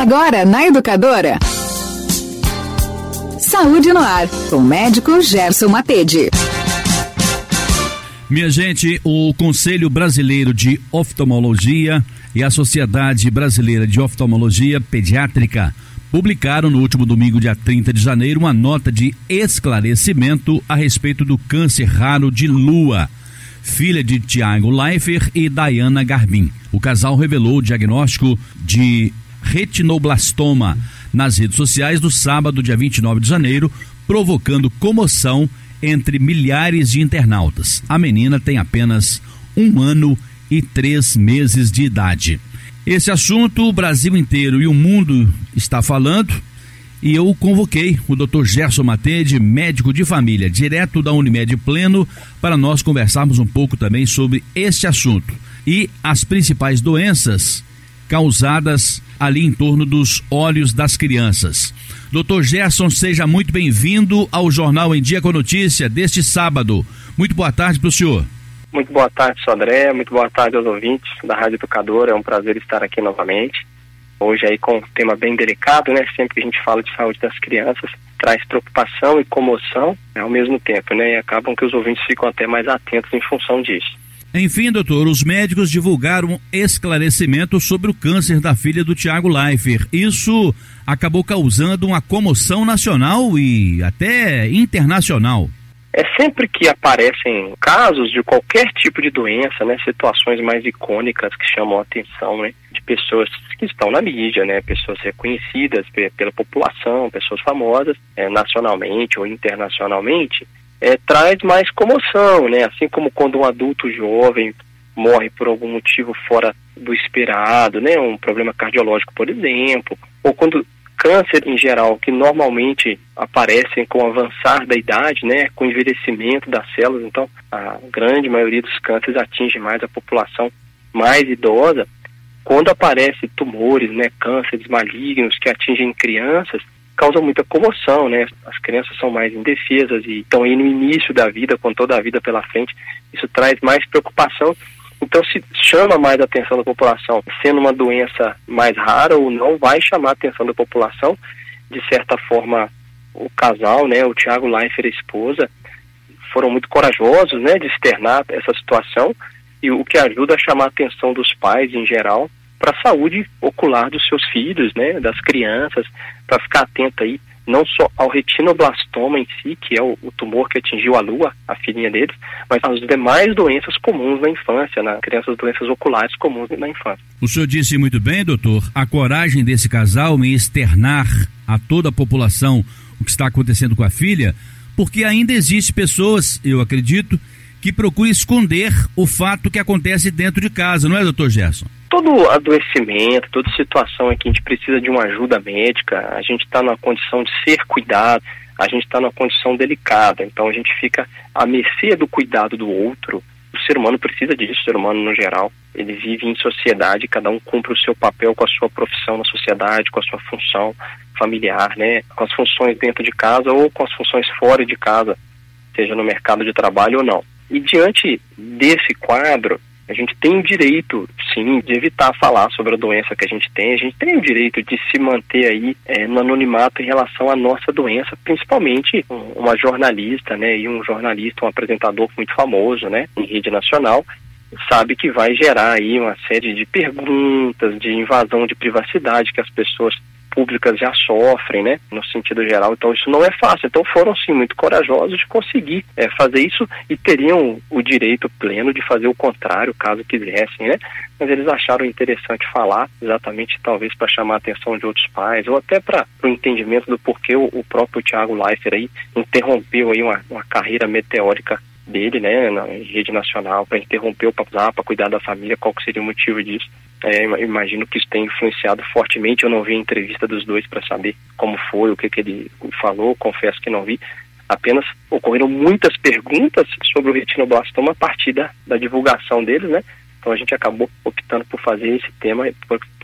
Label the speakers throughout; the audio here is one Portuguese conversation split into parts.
Speaker 1: Agora na Educadora. Saúde no ar, com o médico Gerson Matede.
Speaker 2: Minha gente, o Conselho Brasileiro de Oftalmologia e a Sociedade Brasileira de Oftalmologia Pediátrica publicaram no último domingo, dia 30 de janeiro, uma nota de esclarecimento a respeito do câncer raro de lua, filha de Tiago Leifert e Diana Garbin. O casal revelou o diagnóstico de retinoblastoma nas redes sociais no sábado, dia 29 de janeiro, provocando comoção entre milhares de internautas. A menina tem apenas um ano e três meses de idade. Esse assunto o Brasil inteiro e o mundo está falando e eu convoquei o Dr. Gerson Matede, médico de família, direto da Unimed Pleno, para nós conversarmos um pouco também sobre este assunto e as principais doenças causadas ali em torno dos olhos das crianças. Doutor Gerson, seja muito bem-vindo ao Jornal em Dia com Notícia deste sábado. Muito boa tarde para o senhor.
Speaker 3: Muito boa tarde, Sodré. Muito boa tarde aos ouvintes da Rádio Educadora. É um prazer estar aqui novamente. Hoje aí com um tema bem delicado, né? Sempre que a gente fala de saúde das crianças, traz preocupação e comoção ao mesmo tempo, né? E acabam que os ouvintes ficam até mais atentos em função disso.
Speaker 2: Enfim, doutor, os médicos divulgaram esclarecimento sobre o câncer da filha do Tiago Leifert. Isso acabou causando uma comoção nacional e até internacional.
Speaker 3: É sempre que aparecem casos de qualquer tipo de doença, né, situações mais icônicas que chamam a atenção, né, de pessoas que estão na mídia, né, pessoas reconhecidas pela população, pessoas famosas, é, nacionalmente ou internacionalmente, é, traz mais comoção, né? Assim como quando um adulto jovem morre por algum motivo fora do esperado, né? Um problema cardiológico, por exemplo, ou quando câncer em geral, que normalmente aparecem com o avançar da idade, né, com o envelhecimento das células, então a grande maioria dos cânceres atinge mais a população mais idosa. Quando aparecem tumores, né, cânceres malignos que atingem crianças, causa muita comoção, né? As crianças são mais indefesas e estão aí no início da vida, com toda a vida pela frente. Isso traz mais preocupação. Então se chama mais a atenção da população, sendo uma doença mais rara ou não, vai chamar a atenção da população. De certa forma, o casal, né, o Tiago Leifert e a esposa, foram muito corajosos, né, de externar essa situação e o que ajuda a chamar a atenção dos pais em geral para a saúde ocular dos seus filhos, né, das crianças, para ficar atento aí não só ao retinoblastoma em si, que é o, o, tumor que atingiu a lua, a filhinha deles, mas às demais doenças comuns na infância, na crianças doenças oculares comuns na infância.
Speaker 2: O senhor disse muito bem, doutor, a coragem desse casal em externar a toda a população o que está acontecendo com a filha, porque ainda existe pessoas, eu acredito, que procuram esconder o fato que acontece dentro de casa, não é, doutor Gerson?
Speaker 3: Todo adoecimento, toda situação em que a gente precisa de uma ajuda médica, a gente está numa condição de ser cuidado, a gente está numa condição delicada, então a gente fica à mercê do cuidado do outro. O ser humano precisa disso, o ser humano no geral. Ele vive em sociedade, cada um cumpre o seu papel com a sua profissão na sociedade, com a sua função familiar, né? Com as funções dentro de casa ou com as funções fora de casa, seja no mercado de trabalho ou não. E diante desse quadro, a gente tem o direito, sim, de evitar falar sobre a doença que a gente tem. A gente tem o direito de se manter aí é, no anonimato em relação à nossa doença, principalmente uma jornalista, né, e um jornalista, um apresentador muito famoso, né, em rede nacional, sabe que vai gerar aí uma série de perguntas, de invasão de privacidade que as pessoas públicas já sofrem, né, no sentido geral. Então isso não é fácil. Então foram sim muito corajosos de conseguir é, fazer isso e teriam o direito pleno de fazer o contrário, caso quisessem, né? Mas eles acharam interessante falar, exatamente talvez para chamar a atenção de outros pais ou até para o entendimento do porquê o, o próprio Tiago Leifert aí interrompeu aí uma, uma carreira meteórica dele, né, na rede nacional, para interromper o PAPZAP, para cuidar da família, qual que seria o motivo disso. É, imagino que isso tenha influenciado fortemente. Eu não vi a entrevista dos dois para saber como foi, o que, que ele falou, confesso que não vi. Apenas ocorreram muitas perguntas sobre o retinoblastoma a partir da, da divulgação deles, né? Então a gente acabou optando por fazer esse tema,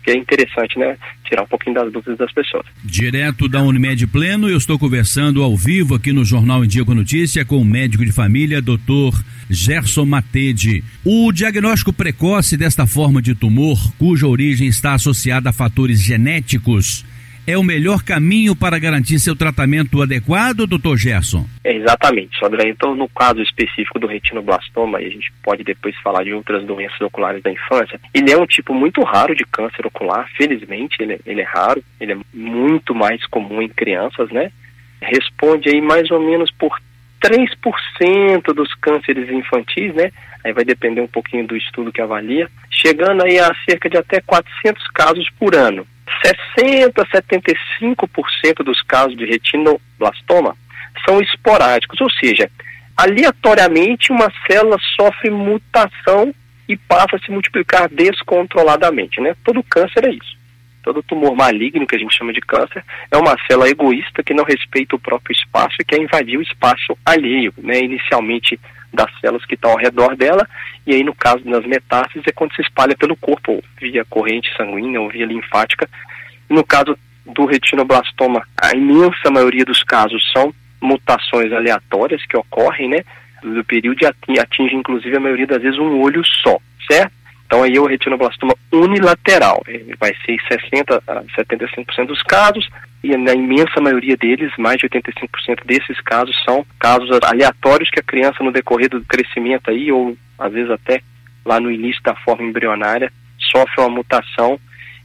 Speaker 3: que é interessante, né? Tirar um pouquinho das dúvidas das pessoas.
Speaker 2: Direto da Unimed Pleno, eu estou conversando ao vivo aqui no Jornal em Dia com Notícia com o médico de família, doutor Gerson Matede. O diagnóstico precoce desta forma de tumor, cuja origem está associada a fatores genéticos, é o melhor caminho para garantir seu tratamento adequado, doutor Gerson?
Speaker 3: É, exatamente, Sodré. Então, no caso específico do retinoblastoma, e a gente pode depois falar de outras doenças oculares da infância, ele é um tipo muito raro de câncer ocular, felizmente, ele, é, ele é raro, ele é muito mais comum em crianças, né? Responde aí mais ou menos por 3% dos cânceres infantis, né? Aí vai depender um pouquinho do estudo que avalia, chegando aí a cerca de até 400 casos por ano. 60 a 75% dos casos de retinoblastoma são esporádicos, ou seja, aleatoriamente uma célula sofre mutação e passa a se multiplicar descontroladamente, né? Todo câncer é isso. Todo tumor maligno, que a gente chama de câncer, é uma célula egoísta que não respeita o próprio espaço e quer invadir o espaço alheio, né? Inicialmente das células que estão ao redor dela, e aí no caso das metástases é quando se espalha pelo corpo, via corrente sanguínea ou via linfática. No caso do retinoblastoma, a imensa maioria dos casos são mutações aleatórias que ocorrem, né? Do período e atinge inclusive a maioria das vezes um olho só, certo? Então aí é o retinoblastoma unilateral, ele vai ser em 60 a 75% dos casos, e na imensa maioria deles, mais de 85% desses casos são casos aleatórios que a criança no decorrer do crescimento aí, ou às vezes até lá no início da forma embrionária, sofre uma mutação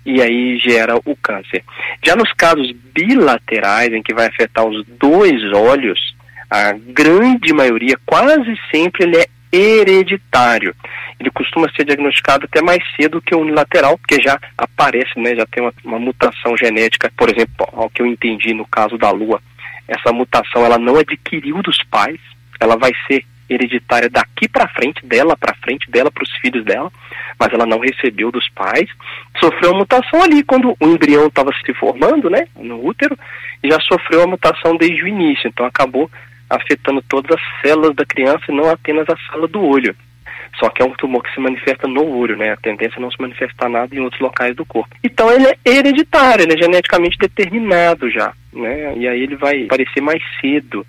Speaker 3: e aí gera o câncer. Já nos casos bilaterais, em que vai afetar os dois olhos, a grande maioria, quase sempre, ele é hereditário. Ele costuma ser diagnosticado até mais cedo que o unilateral, porque já aparece, né, já tem uma, uma mutação genética, por exemplo, ao que eu entendi no caso da Lua, essa mutação ela não adquiriu dos pais, ela vai ser hereditária daqui para frente, dela para frente, dela para os filhos dela, mas ela não recebeu dos pais. Sofreu uma mutação ali quando o embrião estava se formando, né, no útero, e já sofreu a mutação desde o início, então acabou afetando todas as células da criança e não apenas a célula do olho. Só que é um tumor que se manifesta no olho, né? A tendência é não se manifestar nada em outros locais do corpo. Então ele é hereditário, ele é geneticamente determinado já, né? E aí ele vai aparecer mais cedo.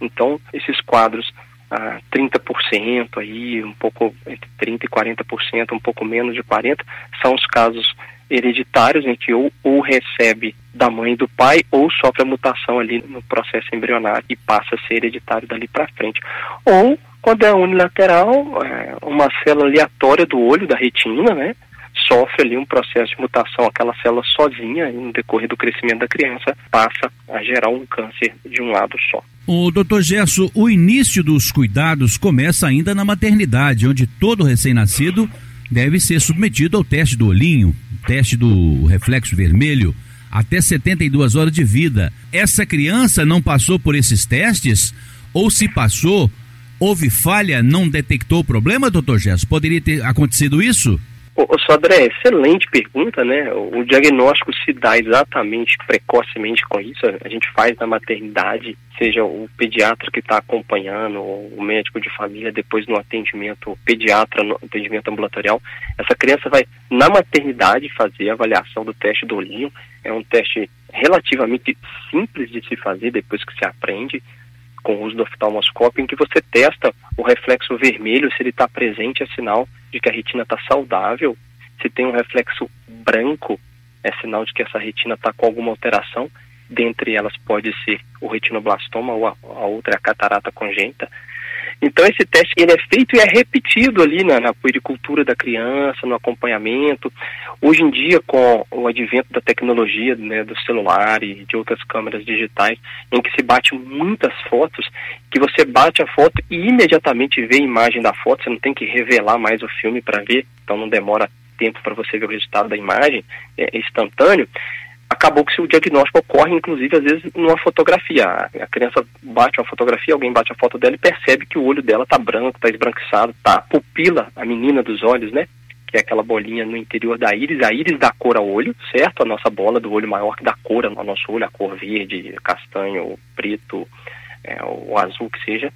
Speaker 3: Então, esses quadros, ah, 30% aí, um pouco entre 30% e 40%, um pouco menos de 40%, são os casos hereditários em que ou, ou recebe da mãe e do pai ou sofre a mutação ali no processo embrionário e passa a ser hereditário dali para frente. Ou quando é unilateral, é uma célula aleatória do olho, da retina, né? Sofre ali um processo de mutação, aquela célula sozinha, no decorrer do crescimento da criança, passa a gerar um câncer de um lado só.
Speaker 2: O doutor Gesso, o início dos cuidados começa ainda na maternidade, onde todo recém-nascido deve ser submetido ao teste do olhinho, teste do reflexo vermelho, até 72 horas de vida. Essa criança não passou por esses testes? Ou se passou, houve falha, não detectou o problema, doutor Gesso? Poderia ter acontecido isso?
Speaker 3: Ô, Sodré, excelente pergunta, né? O diagnóstico se dá exatamente, precocemente com isso. A gente faz na maternidade, seja o pediatra que está acompanhando, o médico de família, depois no atendimento pediatra, no atendimento ambulatorial. Essa criança vai, na maternidade, fazer a avaliação do teste do olhinho. É um teste relativamente simples de se fazer depois que se aprende com o uso do oftalmoscópio, em que você testa o reflexo vermelho, se ele está presente, é sinal de que a retina está saudável. Se tem um reflexo branco, é sinal de que essa retina está com alguma alteração. Dentre elas pode ser o retinoblastoma ou a, a outra a catarata congênita. Então esse teste ele é feito e é repetido ali na, na puericultura da criança, no acompanhamento. Hoje em dia, com o advento da tecnologia, né, do celular e de outras câmeras digitais, em que se bate muitas fotos, que você bate a foto e imediatamente vê a imagem da foto, você não tem que revelar mais o filme para ver, então não demora tempo para você ver o resultado da imagem, é instantâneo acabou que o diagnóstico ocorre, inclusive, às vezes, numa fotografia. A criança bate uma fotografia, alguém bate a foto dela e percebe que o olho dela está branco, está esbranquiçado, tá a pupila, a menina dos olhos, né? Que é aquela bolinha no interior da íris, a íris dá cor ao olho, certo? A nossa bola do olho maior que dá cor ao nosso olho, a cor verde, castanho, preto, é, ou azul que seja.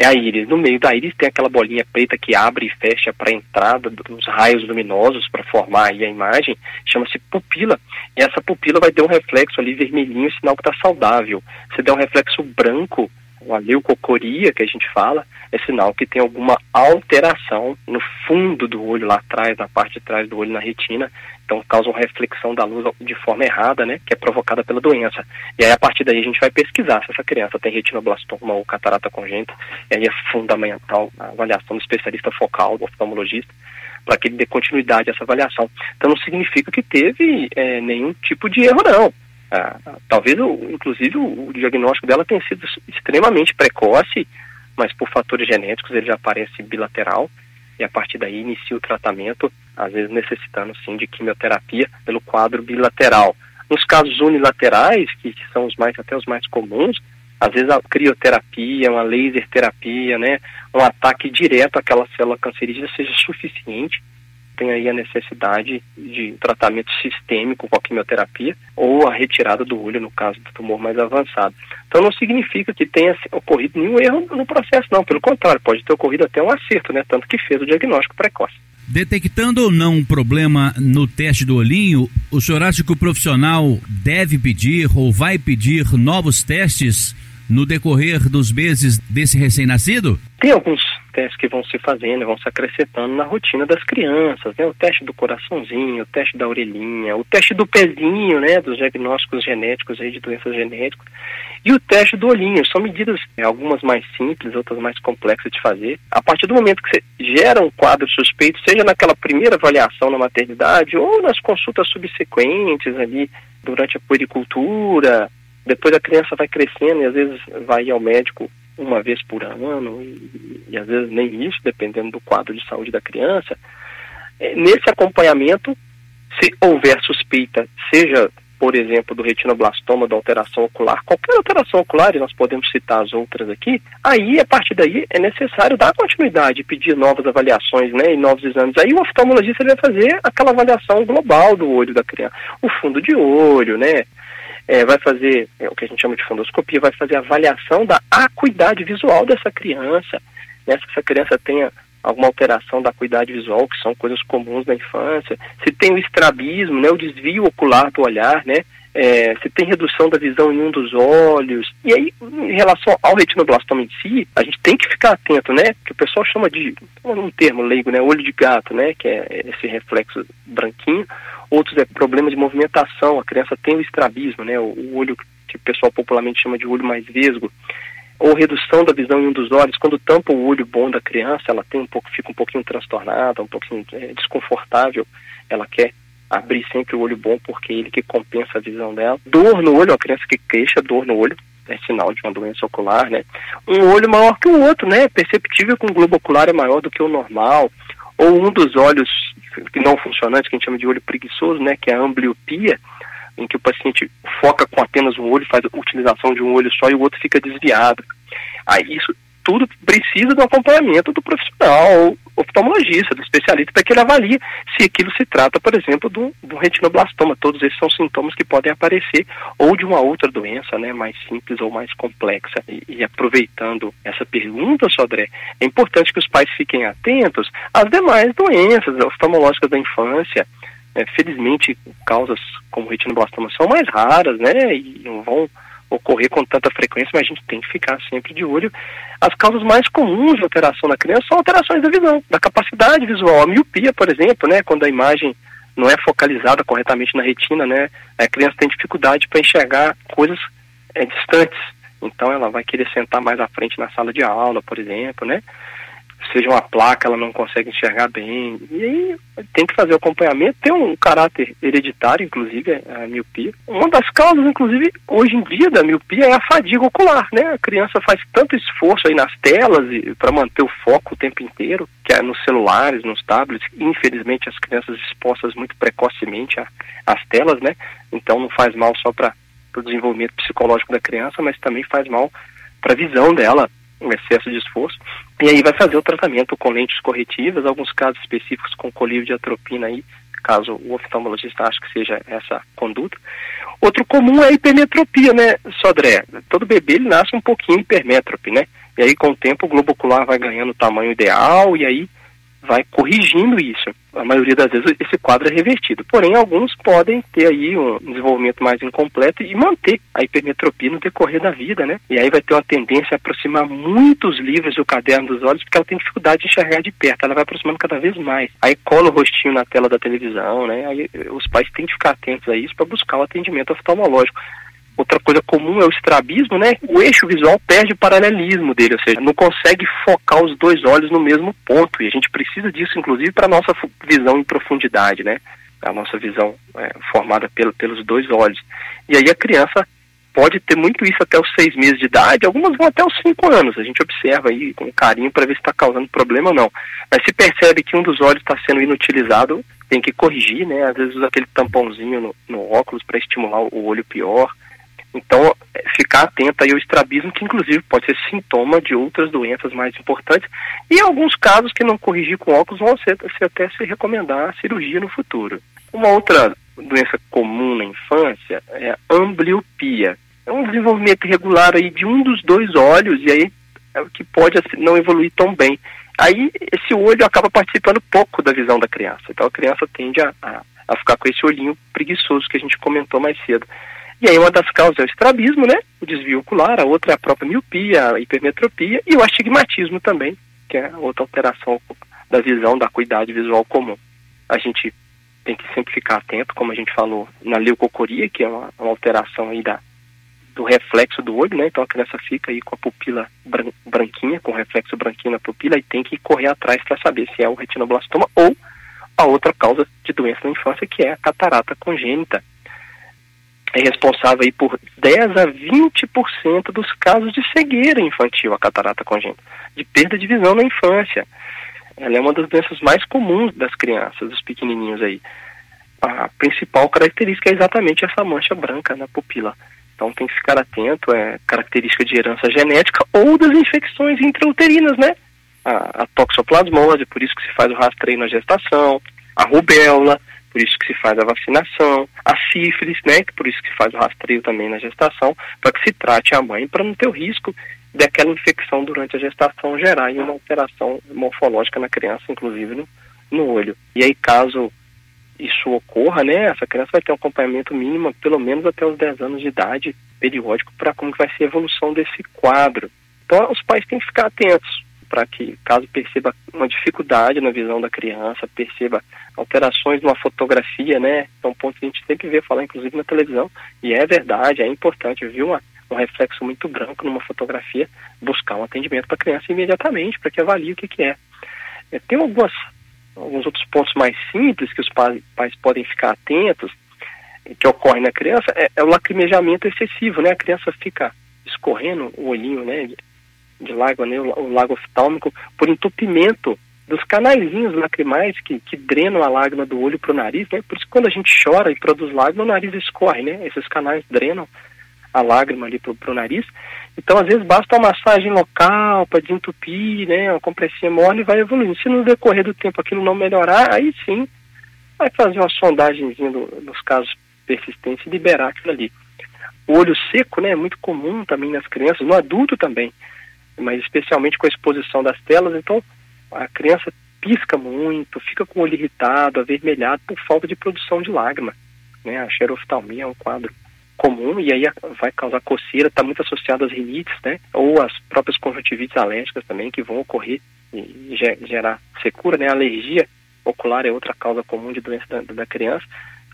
Speaker 3: É a íris. No meio da íris tem aquela bolinha preta que abre e fecha para a entrada dos raios luminosos para formar a imagem, chama-se pupila. E essa pupila vai ter um reflexo ali vermelhinho, sinal que está saudável. Se der um reflexo branco, uma leucocoria que a gente fala, é sinal que tem alguma alteração no fundo do olho, lá atrás, na parte de trás do olho, na retina. Então causa uma reflexão da luz de forma errada, né, que é provocada pela doença. E aí a partir daí a gente vai pesquisar se essa criança tem retinoblastoma ou catarata congênita. E aí é fundamental a avaliação do especialista focal, do oftalmologista, para que ele dê continuidade a essa avaliação. Então não significa que teve é, nenhum tipo de erro, não. Ah, talvez, inclusive, o, o, diagnóstico dela tenha sido extremamente precoce, mas por fatores genéticos ele já aparece bilateral e a partir daí inicia o tratamento, às vezes necessitando sim de quimioterapia pelo quadro bilateral. Nos casos unilaterais, que, que são os mais até os mais comuns, às vezes a crioterapia, uma laser terapia, né, um ataque direto àquela célula cancerígena seja suficiente tem aí a necessidade de tratamento sistêmico com a quimioterapia ou a retirada do olho no caso do tumor mais avançado. Então não significa que tenha ocorrido nenhum erro no processo, não. Pelo contrário, pode ter ocorrido até um acerto, né? Tanto que fez o diagnóstico precoce.
Speaker 2: Detectando ou não um problema no teste do olhinho, o senhor acha que o profissional deve pedir ou vai pedir novos testes no decorrer dos meses desse recém-nascido?
Speaker 3: Tem alguns testes que vão se fazendo, vão se acrescentando na rotina das crianças, né? O teste do coraçãozinho, o teste da orelhinha, o teste do pezinho, né? Dos diagnósticos genéticos aí de doenças genéticas e o teste do olhinho. São medidas, né, algumas mais simples, outras mais complexas de fazer. A partir do momento que você gera um quadro suspeito, seja naquela primeira avaliação na maternidade ou nas consultas subsequentes ali durante a puericultura, depois a criança vai crescendo e às vezes vai ao médico uma vez por ano, e, e às vezes nem isso, dependendo do quadro de saúde da criança. É, nesse acompanhamento, se houver suspeita, seja, por exemplo, do retinoblastoma, da alteração ocular, qualquer alteração ocular, e nós podemos citar as outras aqui, aí, a partir daí, é necessário dar continuidade, pedir novas avaliações né, e novos exames. Aí o oftalmologista vai fazer aquela avaliação global do olho da criança, o fundo de olho, né? É, vai fazer é, o que a gente chama de fundoscopia, vai fazer avaliação da acuidade visual dessa criança, né, se essa criança tenha alguma alteração da acuidade visual, que são coisas comuns na infância, se tem o estrabismo, né, o desvio ocular do olhar, né, é, se tem redução da visão em um dos olhos. E aí, em relação ao retinoblastoma em si, a gente tem que ficar atento, né? Que o pessoal chama de, um termo leigo, né? Olho de gato, né? Que é esse reflexo branquinho outros é problema de movimentação, a criança tem o estrabismo, né, o, olho que o pessoal popularmente chama de olho mais vesgo, ou redução da visão em um dos olhos, quando tampa o olho bom da criança, ela tem um pouco, fica um pouquinho transtornada, um pouquinho é, desconfortável, ela quer abrir sempre o olho bom porque é ele que compensa a visão dela. Dor no olho, a criança que queixa dor no olho, é sinal de uma doença ocular, né? Um olho maior que o outro, né? Perceptível que um globo ocular é maior do que o normal, ou um dos olhos não funcionante, que a gente chama de olho preguiçoso, né, que é a ambliopia, em que o paciente foca com apenas um olho, faz utilização de um olho só e o outro fica desviado. Aí isso tudo precisa do acompanhamento do profissional, oftalmologista, do especialista, para que ele avalie se aquilo se trata, por exemplo, do, do retinoblastoma. Todos esses são sintomas que podem aparecer, ou de uma outra doença, né, mais simples ou mais complexa. E, e aproveitando essa pergunta, Sodré, é importante que os pais fiquem atentos às demais doenças oftalmológicas da infância. É, felizmente, causas como retinoblastoma são mais raras, né, e não vão ocorrer com tanta frequência, mas a gente tem que ficar sempre de olho. As causas mais comuns de alteração na criança são alterações da visão, da capacidade visual. A miopia, por exemplo, né, quando a imagem não é focalizada corretamente na retina, né, a criança tem dificuldade para enxergar coisas é, distantes. Então ela vai querer sentar mais à frente na sala de aula, por exemplo, né? Seja uma placa, ela não consegue enxergar bem. E aí tem que fazer o acompanhamento. Tem um caráter hereditário, inclusive, a miopia. Uma das causas, inclusive, hoje em dia da miopia é a fadiga ocular, né? A criança faz tanto esforço aí nas telas para manter o foco o tempo inteiro, que é nos celulares, nos tablets. Infelizmente, as crianças expostas muito precocemente às telas, né? Então não faz mal só para o desenvolvimento psicológico da criança, mas também faz mal para a visão dela, um excesso de esforço, e aí vai fazer o tratamento com lentes corretivas, alguns casos específicos com colírio de atropina aí, caso o oftalmologista ache que seja essa conduta. Outro comum é a hipermetropia, né, Sodré? Todo bebê ele nasce um pouquinho hipermétrope, né? E aí, com o tempo, o globo ocular vai ganhando o tamanho ideal e aí vai corrigindo isso. A maioria das vezes esse quadro é revertido. Porém, alguns podem ter aí um desenvolvimento mais incompleto e manter a hipermetropia no decorrer da vida, né? E aí vai ter uma tendência a aproximar muitos livros do caderno dos olhos, porque ela tem dificuldade de enxergar de perto, ela vai aproximando cada vez mais. Aí cola o rostinho na tela da televisão, né? Aí os pais têm que ficar atentos a isso para buscar o atendimento oftalmológico. Outra coisa comum é o estrabismo, né? O eixo visual perde o paralelismo dele, ou seja, não consegue focar os dois olhos no mesmo ponto. E a gente precisa disso, inclusive, para a nossa visão em profundidade, né? A nossa visão é, formada pelo, pelos dois olhos. E aí a criança pode ter muito isso até os seis meses de idade, algumas vão até os cinco anos. A gente observa aí com carinho para ver se está causando problema ou não. Mas se percebe que um dos olhos está sendo inutilizado, tem que corrigir, né? Às vezes usa aquele tampãozinho no, no óculos para estimular o olho pior. Então, é, ficar atento aí ao estrabismo, que inclusive pode ser sintoma de outras doenças mais importantes, e alguns casos que não corrigir com óculos vão ser, até se recomendar cirurgia no futuro. Uma outra doença comum na infância é a ambliopia. É um desenvolvimento irregular aí de um dos dois olhos, e aí é que pode assim, não evoluir tão bem. Aí esse olho acaba participando pouco da visão da criança. Então a criança tende a, a, a ficar com esse olhinho preguiçoso que a gente comentou mais cedo. E aí uma das causas é o estrabismo, né? O desvio ocular, a outra é a própria miopia, a hipermetropia e o astigmatismo também, que é outra alteração da visão, da acuidade visual comum. A gente tem que sempre ficar atento, como a gente falou, na leucocoria, que é uma, uma alteração aí da, do reflexo do olho, né? Então a criança fica aí com a pupila bran branquinha, com o reflexo branquinho na pupila e tem que correr atrás para saber se é o retinoblastoma ou a outra causa de doença na infância, que é a catarata congênita, é responsável aí por 10 a 20% dos casos de cegueira infantil, a catarata congênita, de perda de visão na infância. Ela é uma das doenças mais comuns das crianças, dos pequenininhos aí. A principal característica é exatamente essa mancha branca na pupila. Então tem que ficar atento, é característica de herança genética ou das infecções intrauterinas, né? A, a toxoplasmose, por isso que se faz o rastreio na gestação, a rubéola, por isso que se faz a vacinação, a sífilis, né, por isso que se faz o rastreio também na gestação, para que se trate a mãe para não ter o risco daquela infecção durante a gestação gerar uma alteração morfológica na criança, inclusive no, no olho. E aí, caso isso ocorra, né, essa criança vai ter um acompanhamento mínimo, pelo menos até os 10 anos de idade, periódico, para como vai ser a evolução desse quadro. Então, os pais têm que ficar atentos para que, caso perceba uma dificuldade na visão da criança, perceba alterações numa fotografia, né? É um ponto que a gente sempre vê falar, inclusive na televisão, e é verdade, é importante, viu uma, um reflexo muito branco numa fotografia, buscar um atendimento para a criança imediatamente, para que avalie o que, que é. é. Tem algumas, alguns outros pontos mais simples que os pais, pais podem ficar atentos, que ocorre na criança, é, é o lacrimejamento excessivo, né? A criança fica escorrendo o olhinho, né? De lago, né, o, lago oftálmico, por entupimento dos canaizinhos lacrimais que, que drenam a lágrima do olho para o nariz, né? Por isso que quando a gente chora e produz lágrima, o nariz escorre, né? Esses canais drenam a lágrima ali para o nariz. Então, às vezes, basta uma massagem local para desentupir, né? Uma compressinha mole e vai evoluindo. Se no decorrer do tempo aquilo não melhorar, aí sim vai fazer uma sondagemzinha do, nos casos persistentes e liberar aquilo ali. O olho seco, né? É muito comum também nas crianças, no adulto também mas especialmente com a exposição das telas, então a criança pisca muito, fica com o olho irritado, avermelhado por falta de produção de lágrima. Né? A xeroftalmia é um quadro comum e aí vai causar coceira, está muito associado às rinites, né? Ou às próprias conjuntivites alérgicas também que vão ocorrer e gerar secura, né? A alergia ocular é outra causa comum de doença da, da criança.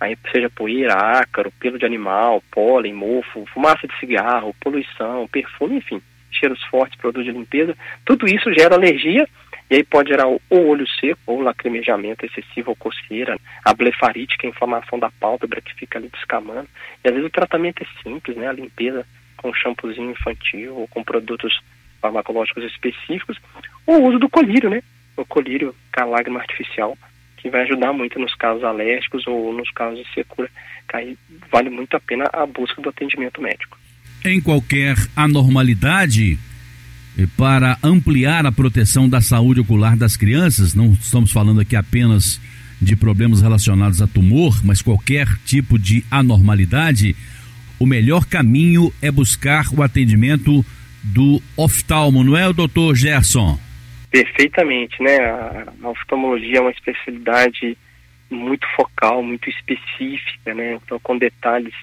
Speaker 3: Aí seja poeira, ácaro, pelo de animal, pólen, mofo, fumaça de cigarro, poluição, perfume, enfim cheiros fortes, produto de limpeza, tudo isso gera alergia e aí pode gerar ou olho seco, ou lacrimejamento excessivo, ou coceira, a blefarite, que é a inflamação da pálpebra que fica ali descamando. E às vezes o tratamento é simples, né? A limpeza com shampoozinho infantil ou com produtos farmacológicos específicos, ou o uso do colírio, né? O colírio com a lágrima artificial, que vai ajudar muito nos casos alérgicos ou nos casos de secura, que aí vale muito a pena a busca do atendimento médico
Speaker 2: em qualquer anormalidade para ampliar a proteção da saúde ocular das crianças. Não estamos falando aqui apenas de problemas relacionados a tumor, mas qualquer tipo de anormalidade. O melhor caminho é buscar o atendimento do oftalmo, não é doutor Gerson?
Speaker 3: Perfeitamente, né? A, a oftalmologia é uma especialidade muito focal, muito específica, né? Então, com detalhes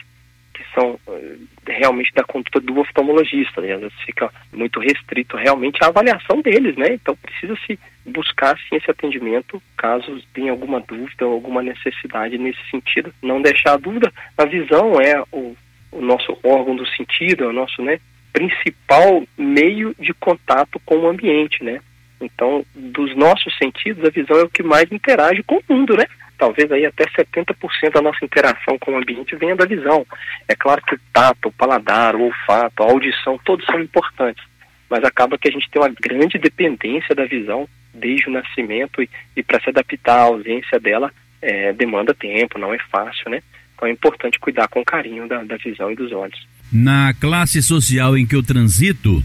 Speaker 3: que são uh, realmente da conduta do oftalmologista, né? Fica muito restrito realmente à avaliação deles, né? Então, precisa se buscar sim esse atendimento caso tenha alguma dúvida ou alguma necessidade nesse sentido. Não deixar a dúvida, a visão é o, o nosso órgão do sentido, é o nosso, né? principal meio de contato com o ambiente, né? Então, dos nossos sentidos, a visão é o que mais interage com o mundo, né? Talvez aí até 70% da nossa interação com o ambiente venha da visão. É claro que o tato, o paladar, o olfato, a audição, todos são importantes, mas acaba que a gente tem uma grande dependência da visão desde o nascimento e, e para se adaptar à ausência dela é, demanda tempo, não é fácil, né? Então é importante cuidar com carinho da, da visão e dos olhos.
Speaker 2: Na classe social em que eu transito,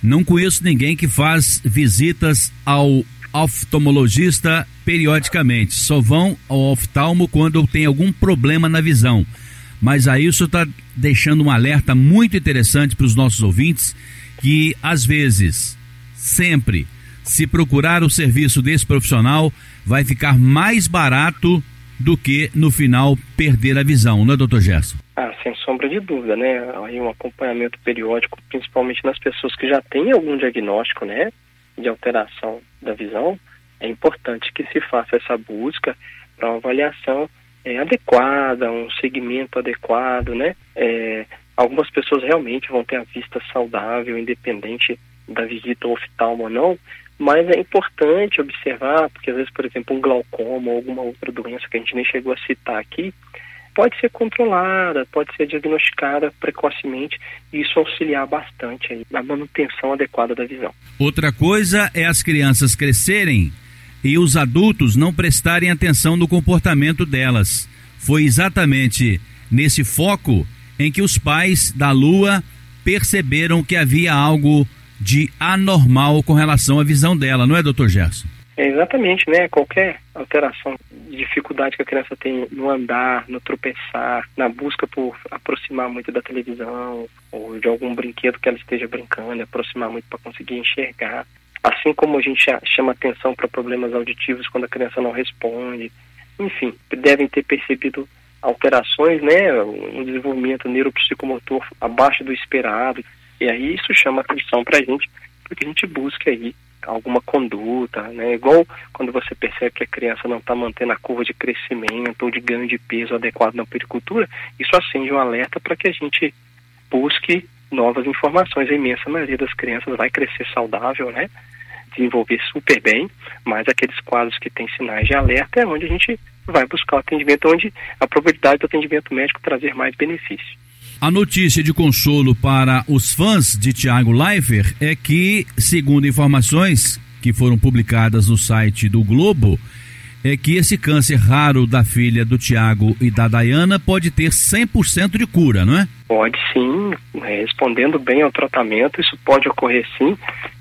Speaker 2: não conheço ninguém que faz visitas ao oftalmologista periodicamente. Só vão ao oftalmo quando tem algum problema na visão. Mas aí isso está deixando um alerta muito interessante para os nossos ouvintes que às vezes, sempre, se procurar o serviço desse profissional, vai ficar mais barato do que no final perder a visão, não é, doutor Gerson?
Speaker 3: Ah, sem sombra de dúvida, né? Aí um acompanhamento periódico, principalmente nas pessoas que já têm algum diagnóstico, né, de alteração da visão, é importante que se faça essa busca para uma avaliação é, adequada, um segmento adequado, né? É, algumas pessoas realmente vão ter a vista saudável, independente da visita oftalmo ou não, mas é importante observar, porque às vezes, por exemplo, um glaucoma ou alguma outra doença que a gente nem chegou a citar aqui, pode ser controlada, pode ser diagnosticada precocemente e isso auxiliar bastante aí na manutenção adequada da visão.
Speaker 2: Outra coisa é as crianças crescerem e os adultos não prestarem atenção no comportamento delas. Foi exatamente nesse foco em que os pais da Lua perceberam que havia algo de anormal com relação à visão dela, não é, doutor Gerson?
Speaker 3: É exatamente, né? Qualquer alteração, dificuldade que a criança tem no andar, no tropeçar, na busca por aproximar muito da televisão ou de algum brinquedo que ela esteja brincando, aproximar muito para conseguir enxergar. Assim como a gente chama atenção para problemas auditivos quando a criança não responde. Enfim, devem ter percebido alterações, né? Um desenvolvimento neuropsicomotor abaixo do esperado. E aí isso chama atenção para a gente, porque a gente busca aí alguma conduta, né? Igual quando você percebe que a criança não está mantendo a curva de crescimento ou de ganho de peso adequado na pericultura, isso acende um alerta para que a gente busque novas informações. A imensa maioria das crianças vai crescer saudável, né? Desenvolver super bem, mas aqueles quadros que têm sinais de alerta é onde a gente vai buscar o atendimento, onde a probabilidade do atendimento médico trazer mais benefício.
Speaker 2: A notícia de consolo para os fãs de Tiago Leifert é que, segundo informações que foram publicadas no site do Globo, é que esse câncer raro da filha do Tiago e da Dayana pode ter 100% de cura, não é?
Speaker 3: Pode sim, respondendo bem ao tratamento, isso pode ocorrer sim,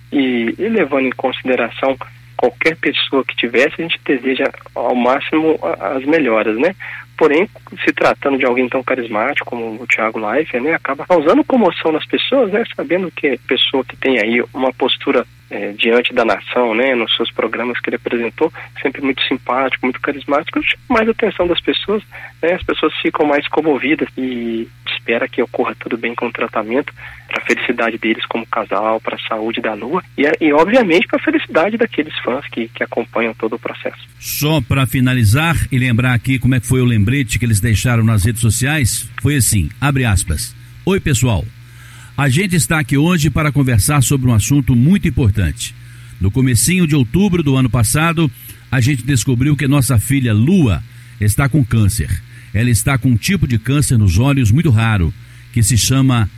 Speaker 3: e, e levando em consideração qualquer pessoa que tivesse, a gente deseja ao máximo as melhoras, né? Porém, se tratando de alguém tão carismático como o Thiago Leifert, né, acaba causando comoção nas pessoas, né, sabendo que pessoa que tem aí uma postura é, diante da nação, né, nos seus programas que ele apresentou, sempre muito simpático, muito carismático, chama mais atenção das pessoas, né, as pessoas ficam mais comovidas e espera que ocorra tudo bem com o tratamento, para a felicidade deles como casal, para a saúde da Lua e, e obviamente para a felicidade daqueles fãs que, que acompanham todo o processo.
Speaker 2: Só para finalizar e lembrar aqui como é que foi o lembrete que eles deixaram nas redes sociais, foi assim, abre aspas. Oi pessoal, a gente está aqui hoje para conversar sobre um assunto muito importante. No comecinho de outubro do ano passado, a gente descobriu que nossa filha Lua está com câncer. Ela está com um tipo de câncer nos olhos muito raro, que se chama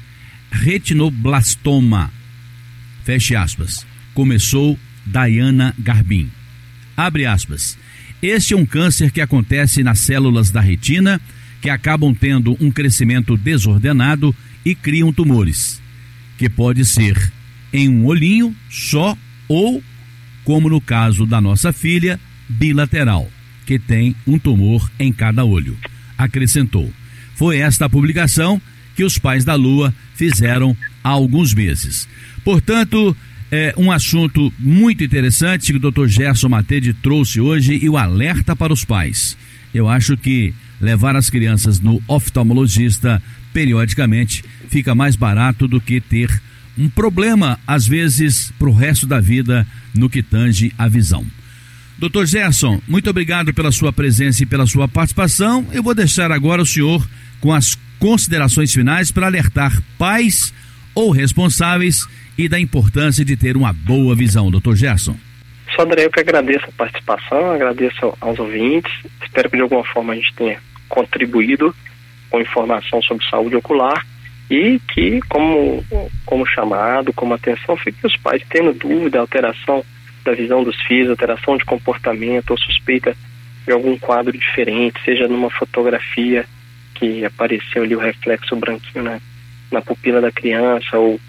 Speaker 2: retinoblastoma. Feche aspas. Começou Diana Garbin. Abre aspas. Este é um câncer que acontece nas células da retina, que acabam tendo um crescimento desordenado e criam tumores, que pode ser em um olhinho só ou, como no caso da nossa filha, bilateral, que tem um tumor em cada olho. Acrescentou. Foi esta a publicação que os pais da Lua fizeram há alguns meses. Portanto, é um assunto muito interessante que o Dr. Gerson Matede trouxe hoje e o alerta para os pais. Eu acho que levar as crianças no oftalmologista periodicamente fica mais barato do que ter um problema, às vezes, para o resto da vida no que tange a visão. Doutor Gerson, muito obrigado pela sua presença e pela sua participação. Eu vou deixar agora o senhor com as considerações finais para alertar pais ou responsáveis e da importância de ter uma boa visão, doutor Gerson.
Speaker 3: Só André, eu que agradeço a participação, agradeço aos ouvintes. Espero que de alguma forma a gente tenha contribuído com informação sobre saúde ocular e que, como, como chamado, como atenção, fique os pais tendo dúvida, alteração da visão dos filhos, alteração de comportamento ou suspeita de algum quadro diferente, seja numa fotografia que apareceu ali o reflexo branquinho na, na pupila da criança ou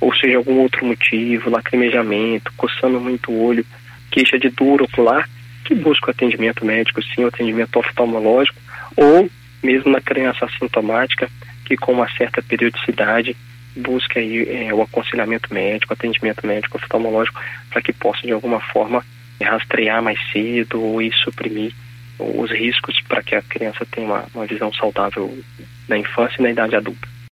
Speaker 3: ou seja algum outro motivo, lacrimejamento, coçando muito o olho, queixa de dor ocular, que busca o atendimento médico, sim, o atendimento oftalmológico, ou mesmo na criança assintomática, que com uma certa periodicidade busca aí, é, o aconselhamento médico, atendimento médico oftalmológico, para que possa de alguma forma rastrear mais cedo ir suprimir os riscos para que a criança tenha uma, uma visão saudável na infância e na idade adulta.